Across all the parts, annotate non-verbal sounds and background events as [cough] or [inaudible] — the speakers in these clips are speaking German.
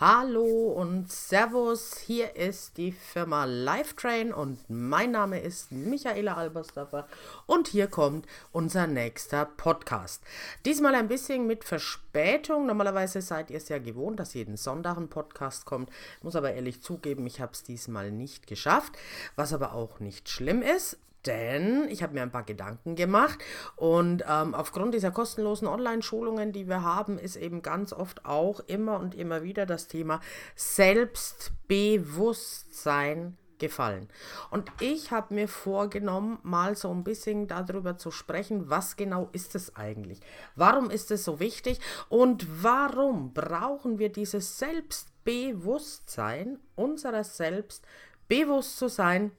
Hallo und Servus, hier ist die Firma Lifetrain und mein Name ist Michaela Albersdorfer und hier kommt unser nächster Podcast. Diesmal ein bisschen mit Verspätung. Normalerweise seid ihr es ja gewohnt, dass jeden Sonntag ein Podcast kommt. Ich muss aber ehrlich zugeben, ich habe es diesmal nicht geschafft, was aber auch nicht schlimm ist denn ich habe mir ein paar Gedanken gemacht und ähm, aufgrund dieser kostenlosen Online-Schulungen, die wir haben, ist eben ganz oft auch immer und immer wieder das Thema Selbstbewusstsein gefallen. Und ich habe mir vorgenommen, mal so ein bisschen darüber zu sprechen, was genau ist es eigentlich? Warum ist es so wichtig? Und warum brauchen wir dieses Selbstbewusstsein unserer selbst bewusst zu sein,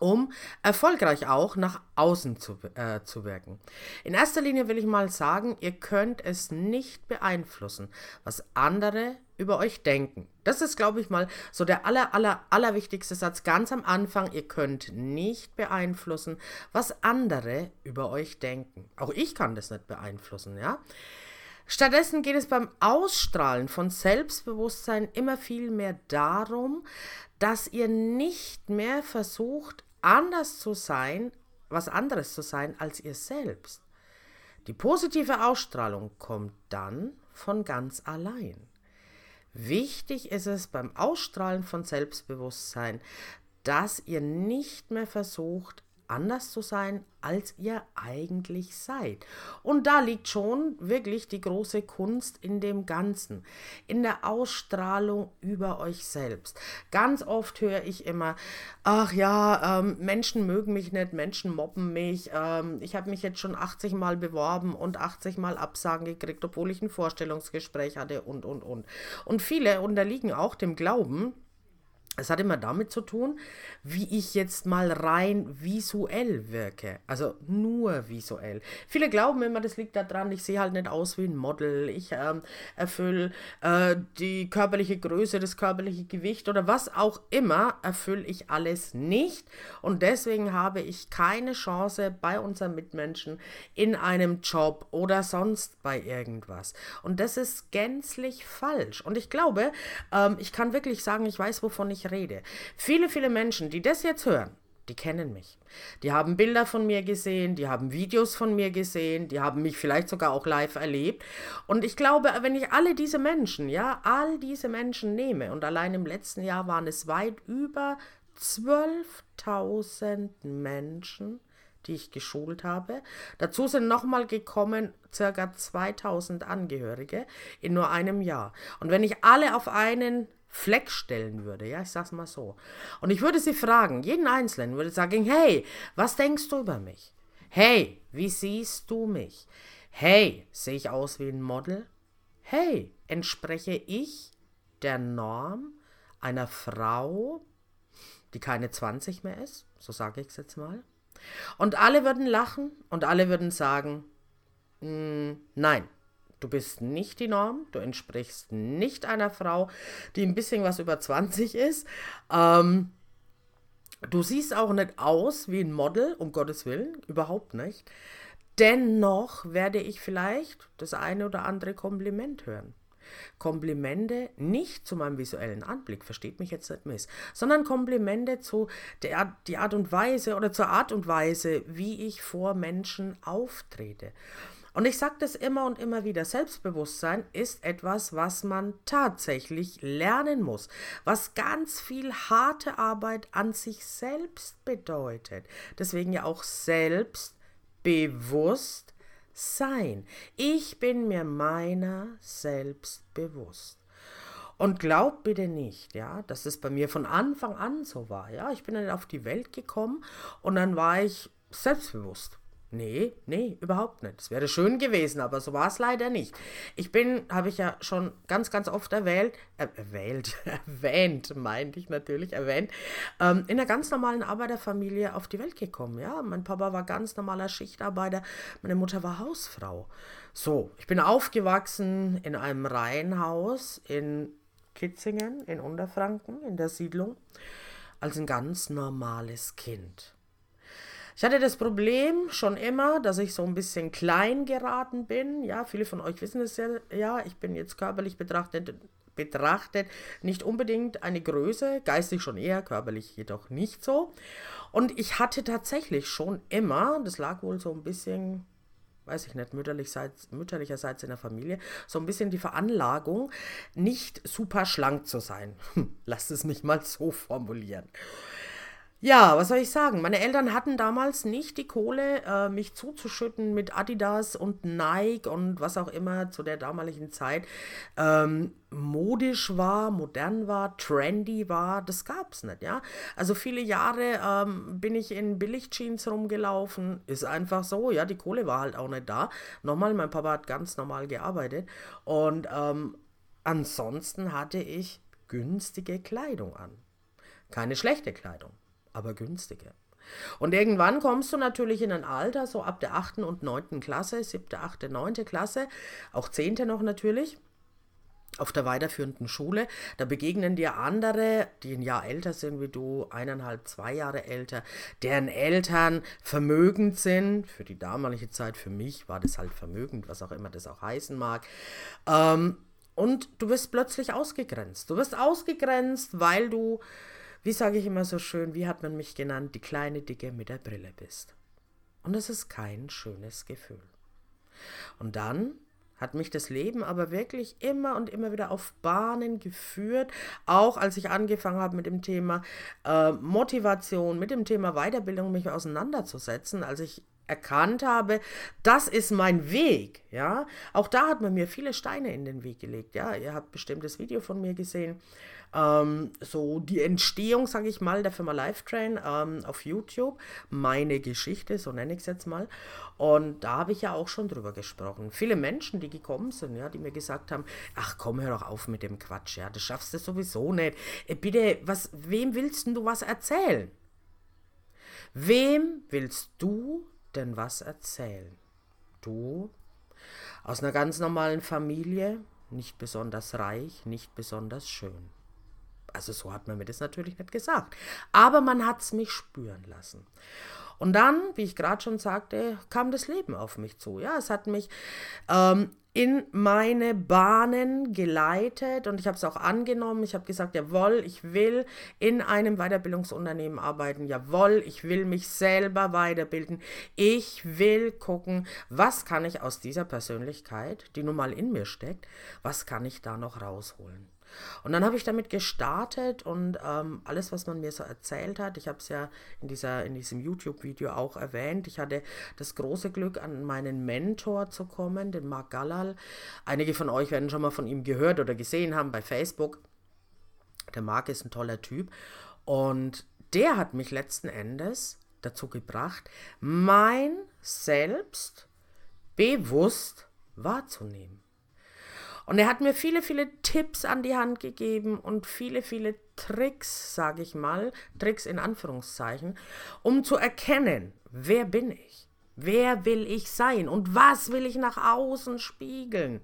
um erfolgreich auch nach außen zu, äh, zu wirken. In erster Linie will ich mal sagen, ihr könnt es nicht beeinflussen, was andere über euch denken. Das ist, glaube ich, mal so der aller, aller, allerwichtigste Satz ganz am Anfang. Ihr könnt nicht beeinflussen, was andere über euch denken. Auch ich kann das nicht beeinflussen, ja. Stattdessen geht es beim Ausstrahlen von Selbstbewusstsein immer viel mehr darum, dass ihr nicht mehr versucht, anders zu sein, was anderes zu sein als ihr selbst. Die positive Ausstrahlung kommt dann von ganz allein. Wichtig ist es beim Ausstrahlen von Selbstbewusstsein, dass ihr nicht mehr versucht, anders zu sein, als ihr eigentlich seid. Und da liegt schon wirklich die große Kunst in dem Ganzen, in der Ausstrahlung über euch selbst. Ganz oft höre ich immer, ach ja, ähm, Menschen mögen mich nicht, Menschen mobben mich, ähm, ich habe mich jetzt schon 80 Mal beworben und 80 Mal Absagen gekriegt, obwohl ich ein Vorstellungsgespräch hatte und, und, und. Und viele unterliegen auch dem Glauben, es hat immer damit zu tun, wie ich jetzt mal rein visuell wirke. Also nur visuell. Viele glauben immer, das liegt daran, ich sehe halt nicht aus wie ein Model. Ich ähm, erfülle äh, die körperliche Größe, das körperliche Gewicht oder was auch immer, erfülle ich alles nicht. Und deswegen habe ich keine Chance bei unseren Mitmenschen in einem Job oder sonst bei irgendwas. Und das ist gänzlich falsch. Und ich glaube, ähm, ich kann wirklich sagen, ich weiß, wovon ich rede. Viele, viele Menschen, die das jetzt hören, die kennen mich. Die haben Bilder von mir gesehen, die haben Videos von mir gesehen, die haben mich vielleicht sogar auch live erlebt. Und ich glaube, wenn ich alle diese Menschen, ja, all diese Menschen nehme, und allein im letzten Jahr waren es weit über 12.000 Menschen, die ich geschult habe. Dazu sind nochmal gekommen circa 2000 Angehörige in nur einem Jahr. Und wenn ich alle auf einen Fleck stellen würde, ja, ich sag's mal so. Und ich würde sie fragen, jeden Einzelnen würde sagen, hey, was denkst du über mich? Hey, wie siehst du mich? Hey, sehe ich aus wie ein Model? Hey, entspreche ich der Norm einer Frau, die keine 20 mehr ist? So sage ich es jetzt mal. Und alle würden lachen und alle würden sagen, mm, nein, Du bist nicht die Norm, du entsprichst nicht einer Frau, die ein bisschen was über 20 ist. Ähm, du siehst auch nicht aus wie ein Model, um Gottes Willen, überhaupt nicht. Dennoch werde ich vielleicht das eine oder andere Kompliment hören. Komplimente nicht zu meinem visuellen Anblick, versteht mich jetzt nicht miss, sondern Komplimente zu der die Art und Weise oder zur Art und Weise, wie ich vor Menschen auftrete. Und ich sage das immer und immer wieder, Selbstbewusstsein ist etwas, was man tatsächlich lernen muss, was ganz viel harte Arbeit an sich selbst bedeutet. Deswegen ja auch selbstbewusst sein. Ich bin mir meiner selbst bewusst. Und glaubt bitte nicht, ja, dass es bei mir von Anfang an so war. Ja, ich bin dann auf die Welt gekommen und dann war ich selbstbewusst. Nee, nee, überhaupt nicht. Es wäre schön gewesen, aber so war es leider nicht. Ich bin, habe ich ja schon ganz, ganz oft erwählt, äh, erwählt, [laughs] erwähnt, meinte ich natürlich, erwähnt, ähm, in einer ganz normalen Arbeiterfamilie auf die Welt gekommen. Ja, mein Papa war ganz normaler Schichtarbeiter, meine Mutter war Hausfrau. So, ich bin aufgewachsen in einem Reihenhaus in Kitzingen, in Unterfranken, in der Siedlung, als ein ganz normales Kind. Ich hatte das Problem schon immer, dass ich so ein bisschen klein geraten bin. Ja, viele von euch wissen es ja, ja ich bin jetzt körperlich betrachtet betrachtet nicht unbedingt eine Größe, geistig schon eher, körperlich jedoch nicht so. Und ich hatte tatsächlich schon immer, das lag wohl so ein bisschen weiß ich nicht, mütterlicherseits, mütterlicherseits in der Familie, so ein bisschen die Veranlagung, nicht super schlank zu sein. [laughs] Lasst es mich mal so formulieren. Ja, was soll ich sagen? Meine Eltern hatten damals nicht die Kohle, äh, mich zuzuschütten mit Adidas und Nike und was auch immer zu der damaligen Zeit ähm, modisch war, modern war, trendy war. Das gab's nicht, ja. Also viele Jahre ähm, bin ich in Billigjeans rumgelaufen. Ist einfach so, ja. Die Kohle war halt auch nicht da. Nochmal, mein Papa hat ganz normal gearbeitet und ähm, ansonsten hatte ich günstige Kleidung an. Keine schlechte Kleidung aber günstige. Und irgendwann kommst du natürlich in ein Alter, so ab der 8. und 9. Klasse, 7., 8., 9. Klasse, auch 10. noch natürlich, auf der weiterführenden Schule. Da begegnen dir andere, die ein Jahr älter sind wie du, eineinhalb, zwei Jahre älter, deren Eltern vermögend sind. Für die damalige Zeit, für mich war das halt vermögend, was auch immer das auch heißen mag. Ähm, und du wirst plötzlich ausgegrenzt. Du wirst ausgegrenzt, weil du wie sage ich immer so schön, wie hat man mich genannt, die kleine Dicke mit der Brille bist. Und es ist kein schönes Gefühl. Und dann hat mich das Leben aber wirklich immer und immer wieder auf Bahnen geführt, auch als ich angefangen habe mit dem Thema äh, Motivation, mit dem Thema Weiterbildung mich auseinanderzusetzen, als ich erkannt habe, das ist mein Weg, ja. Auch da hat man mir viele Steine in den Weg gelegt, ja. Ihr habt bestimmt das Video von mir gesehen, ähm, so die Entstehung, sage ich mal, der Firma Lifetrain ähm, auf YouTube, meine Geschichte, so nenne ich es jetzt mal. Und da habe ich ja auch schon drüber gesprochen. Viele Menschen, die gekommen sind, ja, die mir gesagt haben, ach komm, hör doch auf mit dem Quatsch, ja, das schaffst du sowieso nicht. Äh, bitte, was, wem willst du was erzählen? Wem willst du denn was erzählen? Du aus einer ganz normalen Familie, nicht besonders reich, nicht besonders schön. Also so hat man mir das natürlich nicht gesagt. Aber man hat es mich spüren lassen. Und dann, wie ich gerade schon sagte, kam das Leben auf mich zu. Ja, es hat mich ähm, in meine Bahnen geleitet und ich habe es auch angenommen. Ich habe gesagt, jawohl, ich will in einem Weiterbildungsunternehmen arbeiten. Jawohl, ich will mich selber weiterbilden. Ich will gucken, was kann ich aus dieser Persönlichkeit, die nun mal in mir steckt, was kann ich da noch rausholen. Und dann habe ich damit gestartet und ähm, alles, was man mir so erzählt hat, ich habe es ja in, dieser, in diesem YouTube-Video auch erwähnt, ich hatte das große Glück, an meinen Mentor zu kommen, den Marc Gallal. Einige von euch werden schon mal von ihm gehört oder gesehen haben bei Facebook. Der Marc ist ein toller Typ und der hat mich letzten Endes dazu gebracht, mein Selbst bewusst wahrzunehmen. Und er hat mir viele, viele Tipps an die Hand gegeben und viele, viele Tricks, sage ich mal, Tricks in Anführungszeichen, um zu erkennen, wer bin ich? Wer will ich sein? Und was will ich nach außen spiegeln?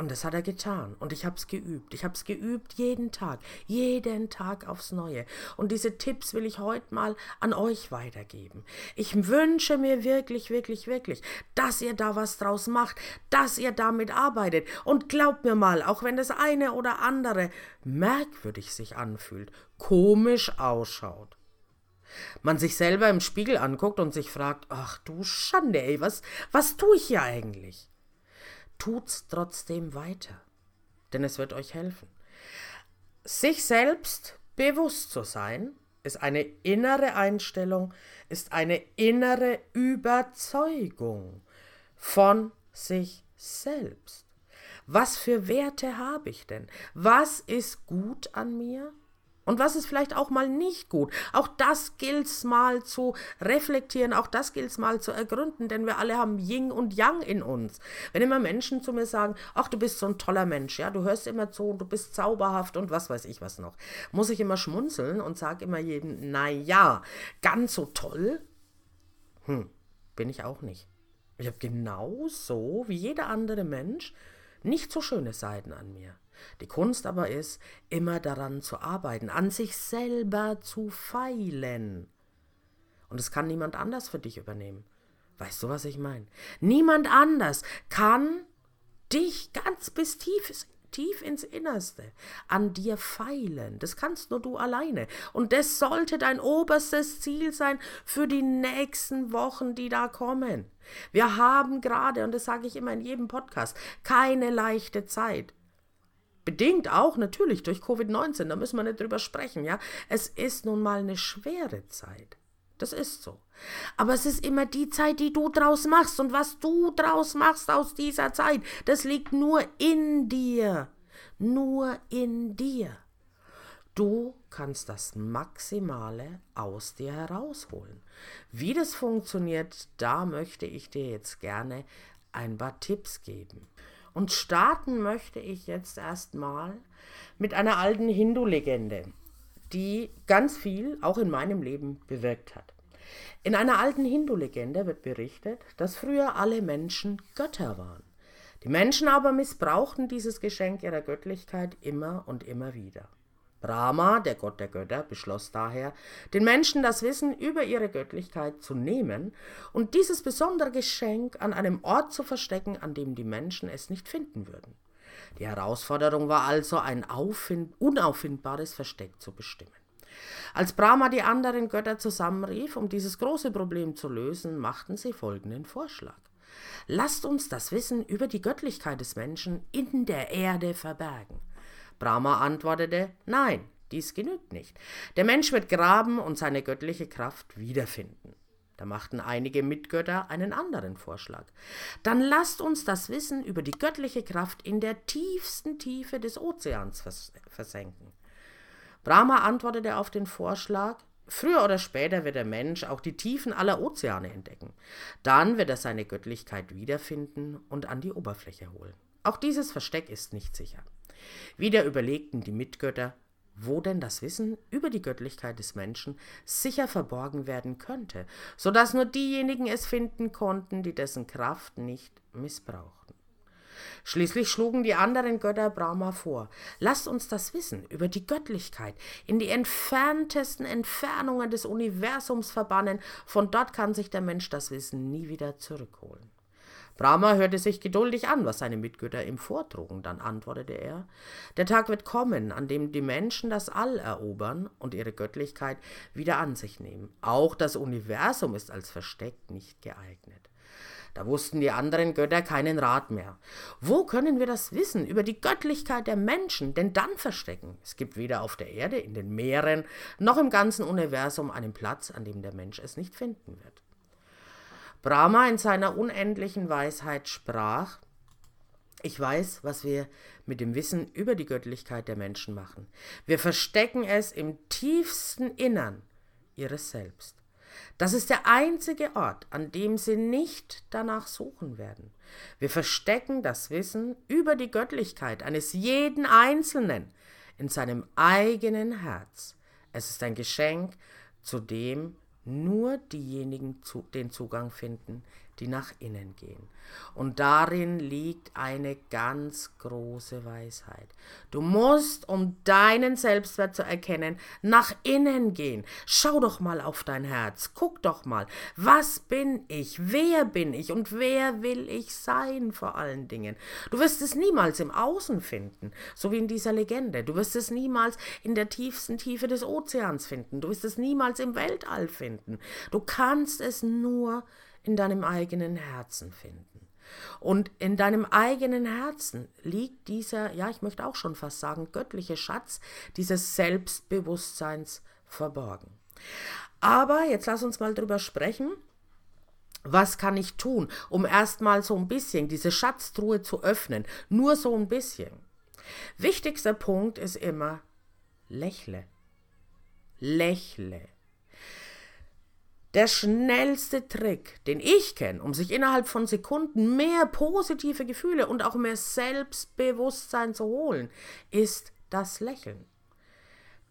Und das hat er getan. Und ich habe es geübt. Ich habe es geübt jeden Tag. Jeden Tag aufs Neue. Und diese Tipps will ich heute mal an euch weitergeben. Ich wünsche mir wirklich, wirklich, wirklich, dass ihr da was draus macht, dass ihr damit arbeitet. Und glaubt mir mal, auch wenn das eine oder andere merkwürdig sich anfühlt, komisch ausschaut, man sich selber im Spiegel anguckt und sich fragt, ach du Schande, ey, was, was tue ich hier eigentlich? Tut's trotzdem weiter, denn es wird euch helfen. Sich selbst bewusst zu sein, ist eine innere Einstellung, ist eine innere Überzeugung von sich selbst. Was für Werte habe ich denn? Was ist gut an mir? Und was ist vielleicht auch mal nicht gut? Auch das gilt es mal zu reflektieren, auch das gilt es mal zu ergründen, denn wir alle haben Yin und Yang in uns. Wenn immer Menschen zu mir sagen, ach, du bist so ein toller Mensch, ja, du hörst immer zu und du bist zauberhaft und was weiß ich was noch, muss ich immer schmunzeln und sage immer jedem, na ja, ganz so toll, hm, bin ich auch nicht. Ich habe genauso wie jeder andere Mensch nicht so schöne Seiten an mir. Die Kunst aber ist, immer daran zu arbeiten, an sich selber zu feilen. Und es kann niemand anders für dich übernehmen. Weißt du, was ich meine? Niemand anders kann dich ganz bis tief, tief ins Innerste an dir feilen. Das kannst nur du alleine. Und das sollte dein oberstes Ziel sein für die nächsten Wochen, die da kommen. Wir haben gerade, und das sage ich immer in jedem Podcast, keine leichte Zeit. Bedingt auch natürlich durch Covid-19, da müssen wir nicht drüber sprechen, ja. Es ist nun mal eine schwere Zeit. Das ist so. Aber es ist immer die Zeit, die du draus machst. Und was du draus machst aus dieser Zeit, das liegt nur in dir. Nur in dir. Du kannst das Maximale aus dir herausholen. Wie das funktioniert, da möchte ich dir jetzt gerne ein paar Tipps geben. Und starten möchte ich jetzt erstmal mit einer alten Hindu-Legende die ganz viel auch in meinem Leben bewirkt hat. In einer alten Hindu-Legende wird berichtet, dass früher alle Menschen Götter waren. Die Menschen aber missbrauchten dieses Geschenk ihrer Göttlichkeit immer und immer wieder. Brahma, der Gott der Götter, beschloss daher, den Menschen das Wissen über ihre Göttlichkeit zu nehmen und dieses besondere Geschenk an einem Ort zu verstecken, an dem die Menschen es nicht finden würden. Die Herausforderung war also, ein unauffindbares Versteck zu bestimmen. Als Brahma die anderen Götter zusammenrief, um dieses große Problem zu lösen, machten sie folgenden Vorschlag. Lasst uns das Wissen über die Göttlichkeit des Menschen in der Erde verbergen. Brahma antwortete, nein, dies genügt nicht. Der Mensch wird graben und seine göttliche Kraft wiederfinden. Da machten einige Mitgötter einen anderen Vorschlag. Dann lasst uns das Wissen über die göttliche Kraft in der tiefsten Tiefe des Ozeans vers versenken. Brahma antwortete auf den Vorschlag, Früher oder später wird der Mensch auch die Tiefen aller Ozeane entdecken. Dann wird er seine Göttlichkeit wiederfinden und an die Oberfläche holen. Auch dieses Versteck ist nicht sicher. Wieder überlegten die Mitgötter, wo denn das Wissen über die Göttlichkeit des Menschen sicher verborgen werden könnte, so dass nur diejenigen es finden konnten, die dessen Kraft nicht missbrauchten. Schließlich schlugen die anderen Götter Brahma vor, lasst uns das Wissen über die Göttlichkeit in die entferntesten Entfernungen des Universums verbannen, von dort kann sich der Mensch das Wissen nie wieder zurückholen. Brahma hörte sich geduldig an, was seine Mitgötter ihm vortrugen. Dann antwortete er: Der Tag wird kommen, an dem die Menschen das All erobern und ihre Göttlichkeit wieder an sich nehmen. Auch das Universum ist als Versteck nicht geeignet. Da wussten die anderen Götter keinen Rat mehr. Wo können wir das Wissen über die Göttlichkeit der Menschen denn dann verstecken? Es gibt weder auf der Erde, in den Meeren, noch im ganzen Universum einen Platz, an dem der Mensch es nicht finden wird. Brahma in seiner unendlichen Weisheit sprach, ich weiß, was wir mit dem Wissen über die Göttlichkeit der Menschen machen. Wir verstecken es im tiefsten Innern ihres Selbst. Das ist der einzige Ort, an dem sie nicht danach suchen werden. Wir verstecken das Wissen über die Göttlichkeit eines jeden Einzelnen in seinem eigenen Herz. Es ist ein Geschenk, zu dem nur diejenigen zu, den Zugang finden, die nach innen gehen. Und darin liegt eine ganz große Weisheit. Du musst, um deinen Selbstwert zu erkennen, nach innen gehen. Schau doch mal auf dein Herz. Guck doch mal, was bin ich? Wer bin ich? Und wer will ich sein vor allen Dingen? Du wirst es niemals im Außen finden, so wie in dieser Legende. Du wirst es niemals in der tiefsten Tiefe des Ozeans finden. Du wirst es niemals im Weltall finden. Du kannst es nur in deinem eigenen Herzen finden. Und in deinem eigenen Herzen liegt dieser, ja, ich möchte auch schon fast sagen, göttliche Schatz dieses Selbstbewusstseins verborgen. Aber jetzt lass uns mal drüber sprechen. Was kann ich tun, um erstmal so ein bisschen diese Schatztruhe zu öffnen? Nur so ein bisschen. Wichtigster Punkt ist immer, lächle. Lächle. Der schnellste Trick, den ich kenne, um sich innerhalb von Sekunden mehr positive Gefühle und auch mehr Selbstbewusstsein zu holen, ist das Lächeln.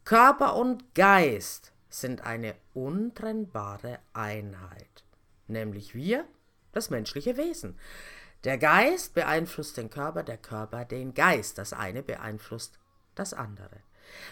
Körper und Geist sind eine untrennbare Einheit, nämlich wir, das menschliche Wesen. Der Geist beeinflusst den Körper, der Körper den Geist, das eine beeinflusst das andere.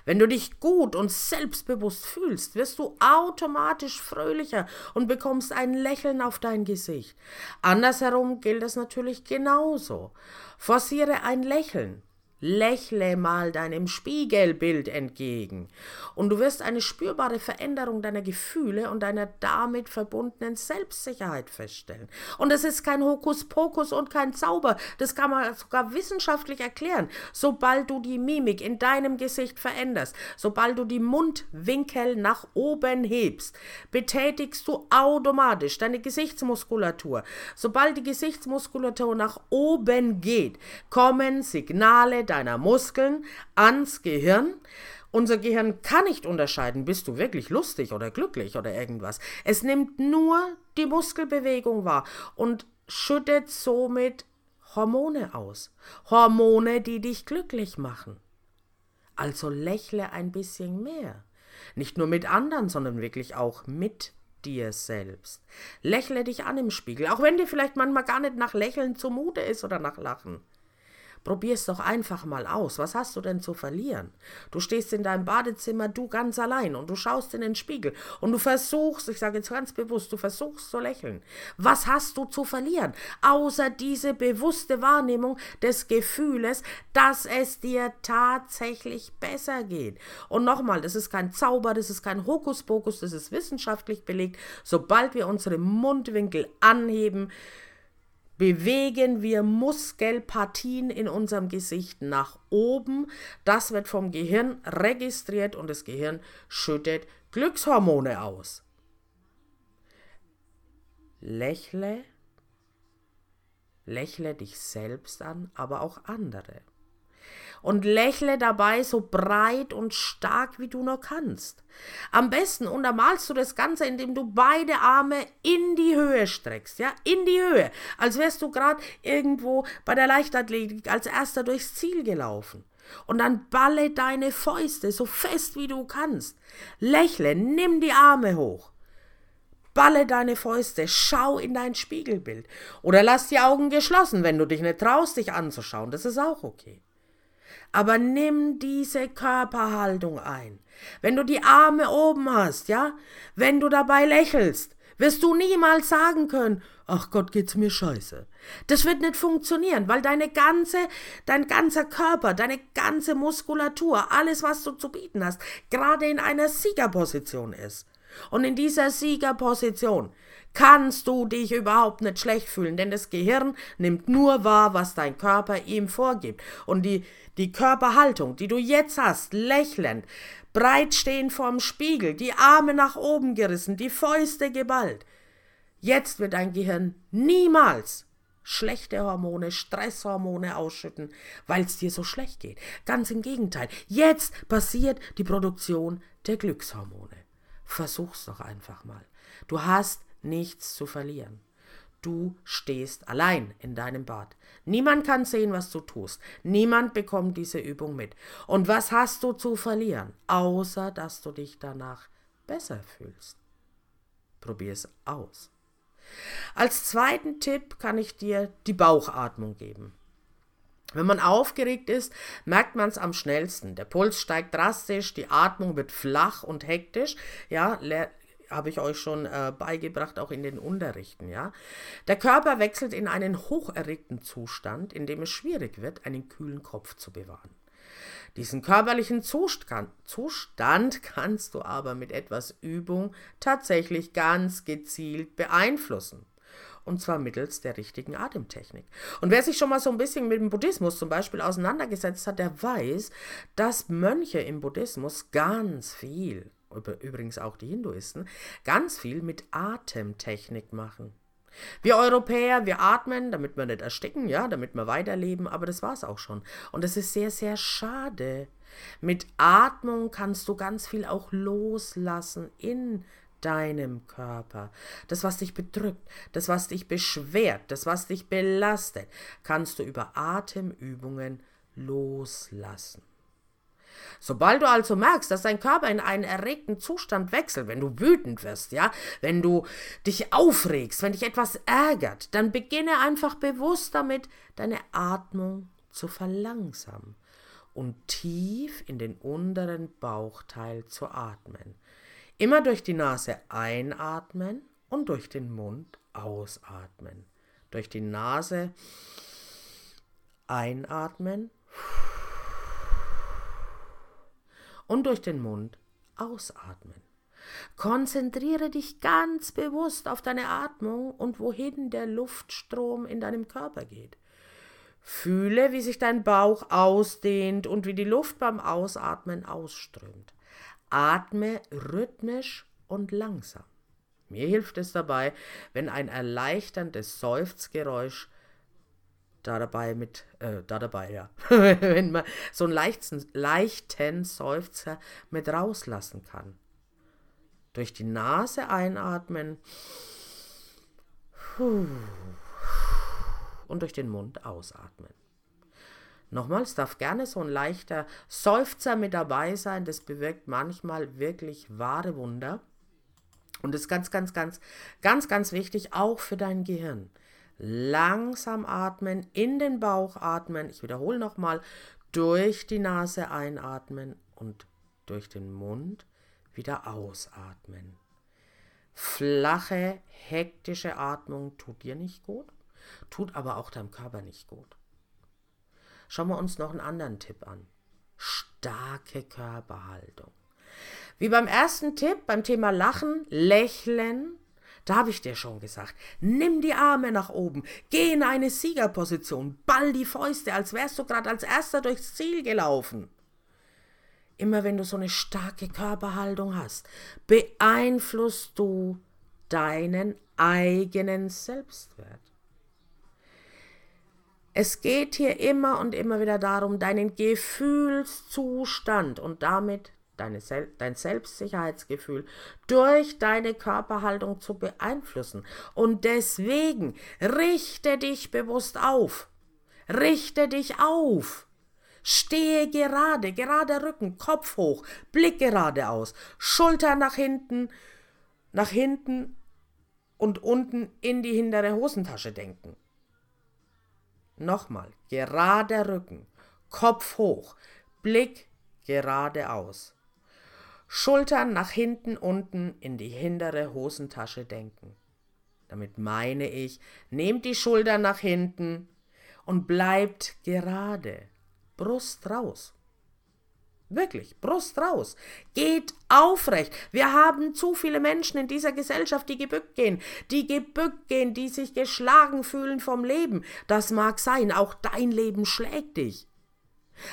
Wenn du dich gut und selbstbewusst fühlst, wirst du automatisch fröhlicher und bekommst ein Lächeln auf dein Gesicht. Andersherum gilt es natürlich genauso. Forciere ein Lächeln Lächle mal deinem Spiegelbild entgegen und du wirst eine spürbare Veränderung deiner Gefühle und deiner damit verbundenen Selbstsicherheit feststellen. Und es ist kein Hokuspokus und kein Zauber, das kann man sogar wissenschaftlich erklären. Sobald du die Mimik in deinem Gesicht veränderst, sobald du die Mundwinkel nach oben hebst, betätigst du automatisch deine Gesichtsmuskulatur. Sobald die Gesichtsmuskulatur nach oben geht, kommen Signale deiner Muskeln ans Gehirn. Unser Gehirn kann nicht unterscheiden, bist du wirklich lustig oder glücklich oder irgendwas. Es nimmt nur die Muskelbewegung wahr und schüttet somit Hormone aus. Hormone, die dich glücklich machen. Also lächle ein bisschen mehr. Nicht nur mit anderen, sondern wirklich auch mit dir selbst. Lächle dich an im Spiegel, auch wenn dir vielleicht manchmal gar nicht nach Lächeln zumute ist oder nach Lachen. Probier's doch einfach mal aus. Was hast du denn zu verlieren? Du stehst in deinem Badezimmer, du ganz allein, und du schaust in den Spiegel und du versuchst, ich sage jetzt ganz bewusst, du versuchst zu lächeln. Was hast du zu verlieren? Außer diese bewusste Wahrnehmung des Gefühles, dass es dir tatsächlich besser geht. Und nochmal, das ist kein Zauber, das ist kein Hokuspokus, das ist wissenschaftlich belegt. Sobald wir unsere Mundwinkel anheben, bewegen wir Muskelpartien in unserem Gesicht nach oben. Das wird vom Gehirn registriert und das Gehirn schüttet Glückshormone aus. Lächle, lächle dich selbst an, aber auch andere und lächle dabei so breit und stark wie du nur kannst. Am besten untermalst du das Ganze, indem du beide Arme in die Höhe streckst, ja, in die Höhe, als wärst du gerade irgendwo bei der Leichtathletik als erster durchs Ziel gelaufen. Und dann balle deine Fäuste so fest wie du kannst. Lächle, nimm die Arme hoch. Balle deine Fäuste, schau in dein Spiegelbild. Oder lass die Augen geschlossen, wenn du dich nicht traust, dich anzuschauen. Das ist auch okay aber nimm diese Körperhaltung ein. Wenn du die Arme oben hast, ja, wenn du dabei lächelst, wirst du niemals sagen können, ach Gott, geht's mir scheiße. Das wird nicht funktionieren, weil deine ganze, dein ganzer Körper, deine ganze Muskulatur, alles, was du zu bieten hast, gerade in einer Siegerposition ist. Und in dieser Siegerposition kannst du dich überhaupt nicht schlecht fühlen, denn das Gehirn nimmt nur wahr, was dein Körper ihm vorgibt. Und die, die Körperhaltung, die du jetzt hast, lächelnd, breit stehen vorm Spiegel, die Arme nach oben gerissen, die Fäuste geballt. Jetzt wird dein Gehirn niemals schlechte Hormone, Stresshormone ausschütten, weil es dir so schlecht geht. Ganz im Gegenteil. Jetzt passiert die Produktion der Glückshormone. Versuch's doch einfach mal. Du hast nichts zu verlieren. Du stehst allein in deinem Bad. Niemand kann sehen, was du tust. Niemand bekommt diese Übung mit. Und was hast du zu verlieren, außer dass du dich danach besser fühlst? Probier es aus. Als zweiten Tipp kann ich dir die Bauchatmung geben. Wenn man aufgeregt ist, merkt man es am schnellsten. Der Puls steigt drastisch, die Atmung wird flach und hektisch. Ja, habe ich euch schon äh, beigebracht, auch in den Unterrichten, ja. Der Körper wechselt in einen hocherregten Zustand, in dem es schwierig wird, einen kühlen Kopf zu bewahren. Diesen körperlichen Zustand, Zustand [laughs] kannst du aber mit etwas Übung tatsächlich ganz gezielt beeinflussen und zwar mittels der richtigen Atemtechnik. Und wer sich schon mal so ein bisschen mit dem Buddhismus zum Beispiel auseinandergesetzt hat, der weiß, dass Mönche im Buddhismus ganz viel übrigens auch die Hinduisten, ganz viel mit Atemtechnik machen. Wir Europäer, wir atmen, damit wir nicht ersticken, ja, damit wir weiterleben, aber das war's auch schon. Und es ist sehr, sehr schade. Mit Atmung kannst du ganz viel auch loslassen in deinem Körper. Das, was dich bedrückt, das, was dich beschwert, das, was dich belastet, kannst du über Atemübungen loslassen. Sobald du also merkst, dass dein Körper in einen erregten Zustand wechselt, wenn du wütend wirst, ja, wenn du dich aufregst, wenn dich etwas ärgert, dann beginne einfach bewusst damit, deine Atmung zu verlangsamen und tief in den unteren Bauchteil zu atmen. Immer durch die Nase einatmen und durch den Mund ausatmen. Durch die Nase einatmen und durch den Mund ausatmen. Konzentriere dich ganz bewusst auf deine Atmung und wohin der Luftstrom in deinem Körper geht. Fühle, wie sich dein Bauch ausdehnt und wie die Luft beim Ausatmen ausströmt. Atme rhythmisch und langsam. Mir hilft es dabei, wenn ein erleichterndes Seufzgeräusch da dabei mit, äh, da dabei, ja, [laughs] wenn man so einen leichten, leichten Seufzer mit rauslassen kann. Durch die Nase einatmen und durch den Mund ausatmen. Nochmals darf gerne so ein leichter Seufzer mit dabei sein. Das bewirkt manchmal wirklich wahre Wunder. Und ist ganz, ganz, ganz, ganz, ganz wichtig, auch für dein Gehirn. Langsam atmen, in den Bauch atmen. Ich wiederhole nochmal, durch die Nase einatmen und durch den Mund wieder ausatmen. Flache, hektische Atmung tut dir nicht gut, tut aber auch deinem Körper nicht gut. Schauen wir uns noch einen anderen Tipp an. Starke Körperhaltung. Wie beim ersten Tipp, beim Thema Lachen, Lächeln, da habe ich dir schon gesagt, nimm die Arme nach oben, geh in eine Siegerposition, ball die Fäuste, als wärst du gerade als erster durchs Ziel gelaufen. Immer wenn du so eine starke Körperhaltung hast, beeinflusst du deinen eigenen Selbstwert. Es geht hier immer und immer wieder darum, deinen Gefühlszustand und damit deine Sel dein Selbstsicherheitsgefühl durch deine Körperhaltung zu beeinflussen. Und deswegen richte dich bewusst auf. Richte dich auf. Stehe gerade, gerade Rücken, Kopf hoch, Blick geradeaus, Schulter nach hinten, nach hinten und unten in die hintere Hosentasche denken. Nochmal, gerader Rücken, Kopf hoch, Blick geradeaus. Schultern nach hinten unten in die hintere Hosentasche denken. Damit meine ich, nehmt die Schultern nach hinten und bleibt gerade. Brust raus. Wirklich, Brust raus. Geht aufrecht. Wir haben zu viele Menschen in dieser Gesellschaft, die gebückt gehen, die gebückt gehen, die sich geschlagen fühlen vom Leben. Das mag sein, auch dein Leben schlägt dich.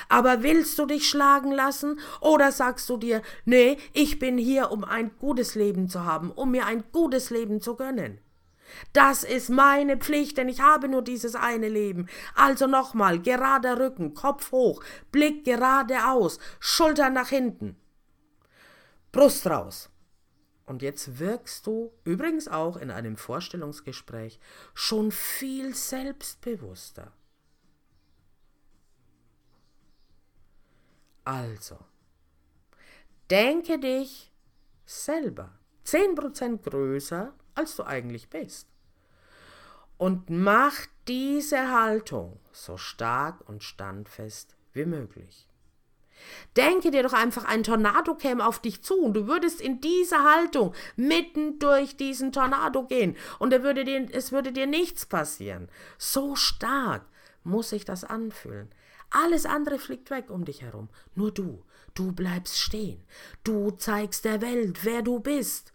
Aber willst du dich schlagen lassen oder sagst du dir, nee, ich bin hier, um ein gutes Leben zu haben, um mir ein gutes Leben zu gönnen? Das ist meine Pflicht, denn ich habe nur dieses eine Leben. Also nochmal, gerader Rücken, Kopf hoch, Blick geradeaus, Schultern nach hinten, Brust raus. Und jetzt wirkst du, übrigens auch in einem Vorstellungsgespräch, schon viel selbstbewusster. Also, denke dich selber 10% größer, als du eigentlich bist. Und mach diese Haltung so stark und standfest wie möglich. Denke dir doch einfach, ein Tornado käme auf dich zu und du würdest in dieser Haltung mitten durch diesen Tornado gehen und er würde dir, es würde dir nichts passieren. So stark muss sich das anfühlen. Alles andere fliegt weg um dich herum. Nur du, du bleibst stehen. Du zeigst der Welt, wer du bist.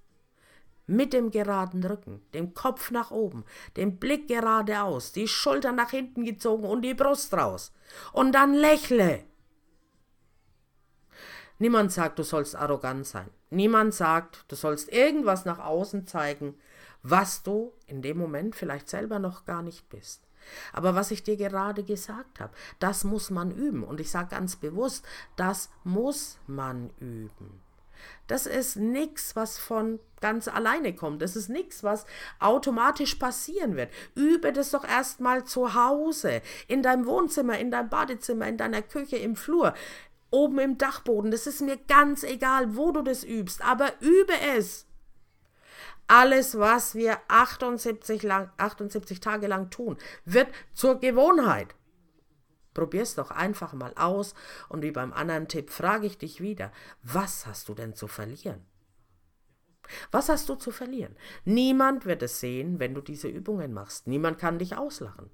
Mit dem geraden Rücken, dem Kopf nach oben, dem Blick geradeaus, die Schultern nach hinten gezogen und die Brust raus. Und dann lächle. Niemand sagt, du sollst arrogant sein. Niemand sagt, du sollst irgendwas nach außen zeigen, was du in dem Moment vielleicht selber noch gar nicht bist. Aber was ich dir gerade gesagt habe, das muss man üben. Und ich sage ganz bewusst, das muss man üben. Das ist nichts, was von ganz alleine kommt. Das ist nichts, was automatisch passieren wird. Übe das doch erstmal zu Hause, in deinem Wohnzimmer, in deinem Badezimmer, in deiner Küche, im Flur, oben im Dachboden. Das ist mir ganz egal, wo du das übst, aber übe es. Alles, was wir 78, lang, 78 Tage lang tun, wird zur Gewohnheit. Probier's doch einfach mal aus und wie beim anderen Tipp frage ich dich wieder, was hast du denn zu verlieren? Was hast du zu verlieren? Niemand wird es sehen, wenn du diese Übungen machst. Niemand kann dich auslachen.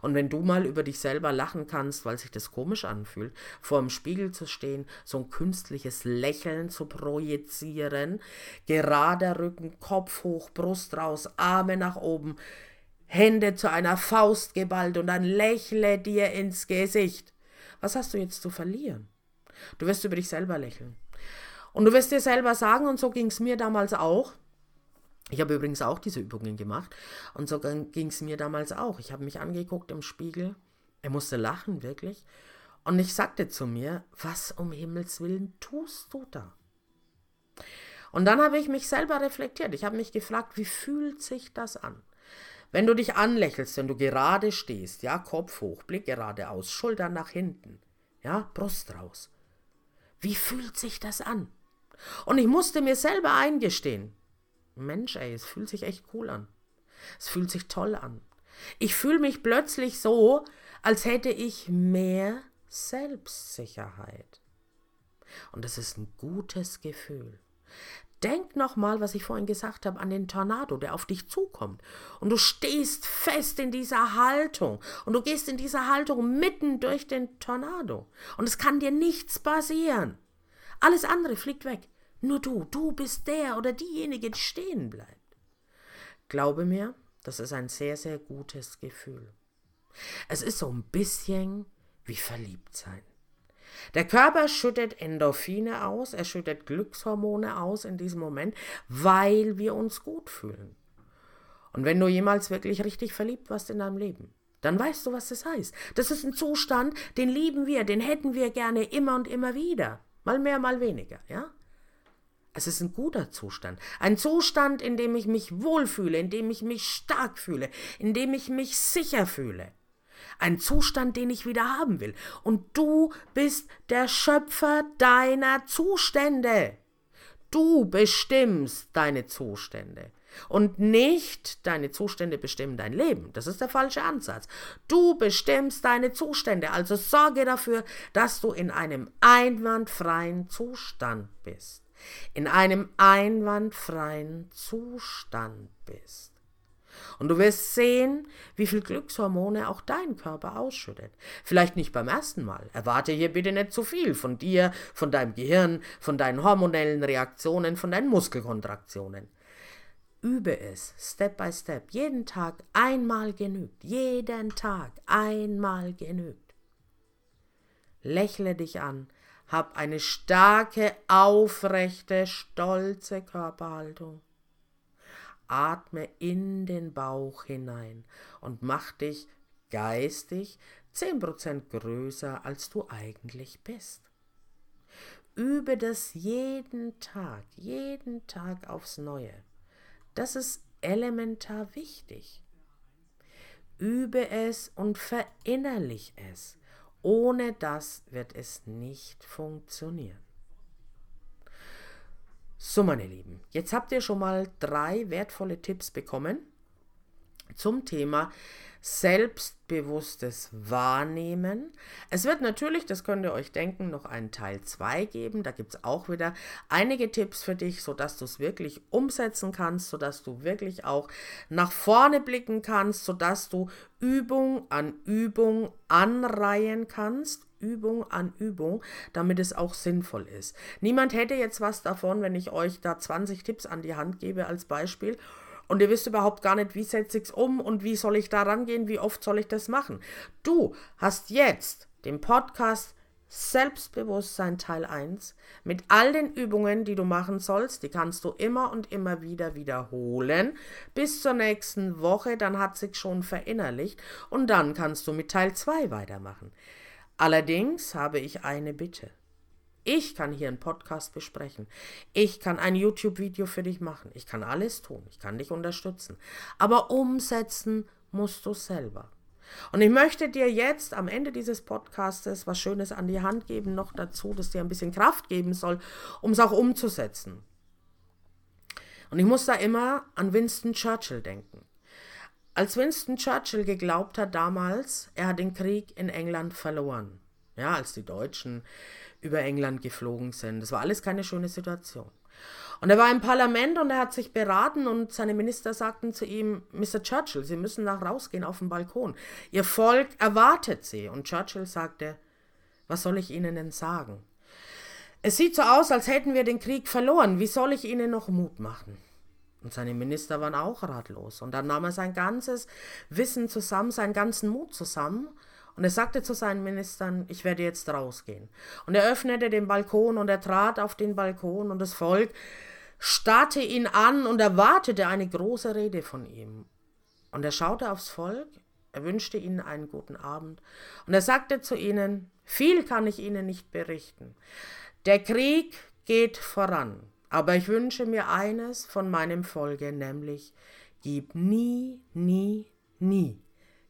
Und wenn du mal über dich selber lachen kannst, weil sich das komisch anfühlt, vor dem Spiegel zu stehen, so ein künstliches Lächeln zu projizieren, gerader Rücken, Kopf hoch, Brust raus, Arme nach oben, Hände zu einer Faust geballt und dann lächle dir ins Gesicht. Was hast du jetzt zu verlieren? Du wirst über dich selber lächeln. Und du wirst dir selber sagen, und so ging es mir damals auch, ich habe übrigens auch diese Übungen gemacht und so ging es mir damals auch. Ich habe mich angeguckt im Spiegel, er musste lachen, wirklich. Und ich sagte zu mir, was um Himmels willen tust du da? Und dann habe ich mich selber reflektiert. Ich habe mich gefragt, wie fühlt sich das an? Wenn du dich anlächelst, wenn du gerade stehst, ja, Kopf hoch, Blick geradeaus, Schultern nach hinten, ja, Brust raus. Wie fühlt sich das an? Und ich musste mir selber eingestehen, Mensch, ey, es fühlt sich echt cool an. Es fühlt sich toll an. Ich fühle mich plötzlich so, als hätte ich mehr Selbstsicherheit. Und das ist ein gutes Gefühl. Denk nochmal, was ich vorhin gesagt habe, an den Tornado, der auf dich zukommt. Und du stehst fest in dieser Haltung. Und du gehst in dieser Haltung mitten durch den Tornado. Und es kann dir nichts passieren. Alles andere fliegt weg. Nur du, du bist der oder diejenige, die stehen bleibt. Glaube mir, das ist ein sehr, sehr gutes Gefühl. Es ist so ein bisschen wie verliebt sein. Der Körper schüttet Endorphine aus, er schüttet Glückshormone aus in diesem Moment, weil wir uns gut fühlen. Und wenn du jemals wirklich richtig verliebt warst in deinem Leben, dann weißt du, was das heißt. Das ist ein Zustand, den lieben wir, den hätten wir gerne immer und immer wieder. Mal mehr, mal weniger, ja? Es ist ein guter Zustand. Ein Zustand, in dem ich mich wohlfühle, in dem ich mich stark fühle, in dem ich mich sicher fühle. Ein Zustand, den ich wieder haben will. Und du bist der Schöpfer deiner Zustände. Du bestimmst deine Zustände. Und nicht deine Zustände bestimmen dein Leben. Das ist der falsche Ansatz. Du bestimmst deine Zustände. Also sorge dafür, dass du in einem einwandfreien Zustand bist in einem einwandfreien Zustand bist. Und du wirst sehen, wie viel Glückshormone auch dein Körper ausschüttet. Vielleicht nicht beim ersten Mal. Erwarte hier bitte nicht zu viel von dir, von deinem Gehirn, von deinen hormonellen Reaktionen, von deinen Muskelkontraktionen. Übe es, Step by Step, jeden Tag einmal genügt, jeden Tag einmal genügt. Lächle dich an, hab eine starke, aufrechte, stolze Körperhaltung. Atme in den Bauch hinein und mach dich geistig 10% größer, als du eigentlich bist. Übe das jeden Tag, jeden Tag aufs Neue. Das ist elementar wichtig. Übe es und verinnerlich es. Ohne das wird es nicht funktionieren. So, meine Lieben, jetzt habt ihr schon mal drei wertvolle Tipps bekommen zum Thema selbstbewusstes Wahrnehmen. Es wird natürlich, das könnt ihr euch denken, noch einen Teil 2 geben. Da gibt es auch wieder einige Tipps für dich, sodass du es wirklich umsetzen kannst, sodass du wirklich auch nach vorne blicken kannst, sodass du Übung an Übung anreihen kannst. Übung an Übung, damit es auch sinnvoll ist. Niemand hätte jetzt was davon, wenn ich euch da 20 Tipps an die Hand gebe als Beispiel und ihr wisst überhaupt gar nicht, wie setze ich es um und wie soll ich da rangehen, wie oft soll ich das machen. Du hast jetzt den Podcast Selbstbewusstsein Teil 1 mit all den Übungen, die du machen sollst, die kannst du immer und immer wieder wiederholen bis zur nächsten Woche, dann hat sich schon verinnerlicht und dann kannst du mit Teil 2 weitermachen. Allerdings habe ich eine Bitte. Ich kann hier einen Podcast besprechen. Ich kann ein YouTube-Video für dich machen. Ich kann alles tun. Ich kann dich unterstützen. Aber umsetzen musst du selber. Und ich möchte dir jetzt am Ende dieses Podcastes was Schönes an die Hand geben, noch dazu, das dir ein bisschen Kraft geben soll, um es auch umzusetzen. Und ich muss da immer an Winston Churchill denken. Als Winston Churchill geglaubt hat damals, er hat den Krieg in England verloren, ja, als die Deutschen über England geflogen sind. Das war alles keine schöne Situation. Und er war im Parlament und er hat sich beraten und seine Minister sagten zu ihm, Mr. Churchill, Sie müssen nach rausgehen auf den Balkon. Ihr Volk erwartet Sie. Und Churchill sagte, was soll ich Ihnen denn sagen? Es sieht so aus, als hätten wir den Krieg verloren. Wie soll ich Ihnen noch Mut machen? Und seine Minister waren auch ratlos. Und dann nahm er sein ganzes Wissen zusammen, seinen ganzen Mut zusammen. Und er sagte zu seinen Ministern, ich werde jetzt rausgehen. Und er öffnete den Balkon und er trat auf den Balkon und das Volk starrte ihn an und erwartete eine große Rede von ihm. Und er schaute aufs Volk, er wünschte ihnen einen guten Abend und er sagte zu ihnen, viel kann ich ihnen nicht berichten. Der Krieg geht voran. Aber ich wünsche mir eines von meinem Volke, nämlich gib nie, nie, nie,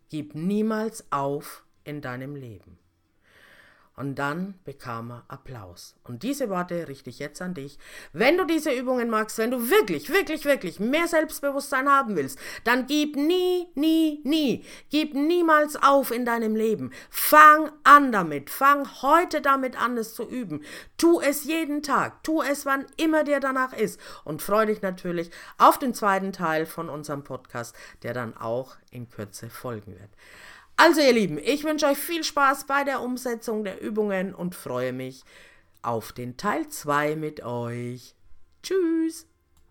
gib niemals auf in deinem Leben. Und dann bekam er Applaus. Und diese Worte richte ich jetzt an dich. Wenn du diese Übungen magst, wenn du wirklich, wirklich, wirklich mehr Selbstbewusstsein haben willst, dann gib nie, nie, nie, gib niemals auf in deinem Leben. Fang an damit. Fang heute damit an, es zu üben. Tu es jeden Tag. Tu es, wann immer dir danach ist. Und freue dich natürlich auf den zweiten Teil von unserem Podcast, der dann auch in Kürze folgen wird. Also ihr Lieben, ich wünsche euch viel Spaß bei der Umsetzung der Übungen und freue mich auf den Teil 2 mit euch. Tschüss!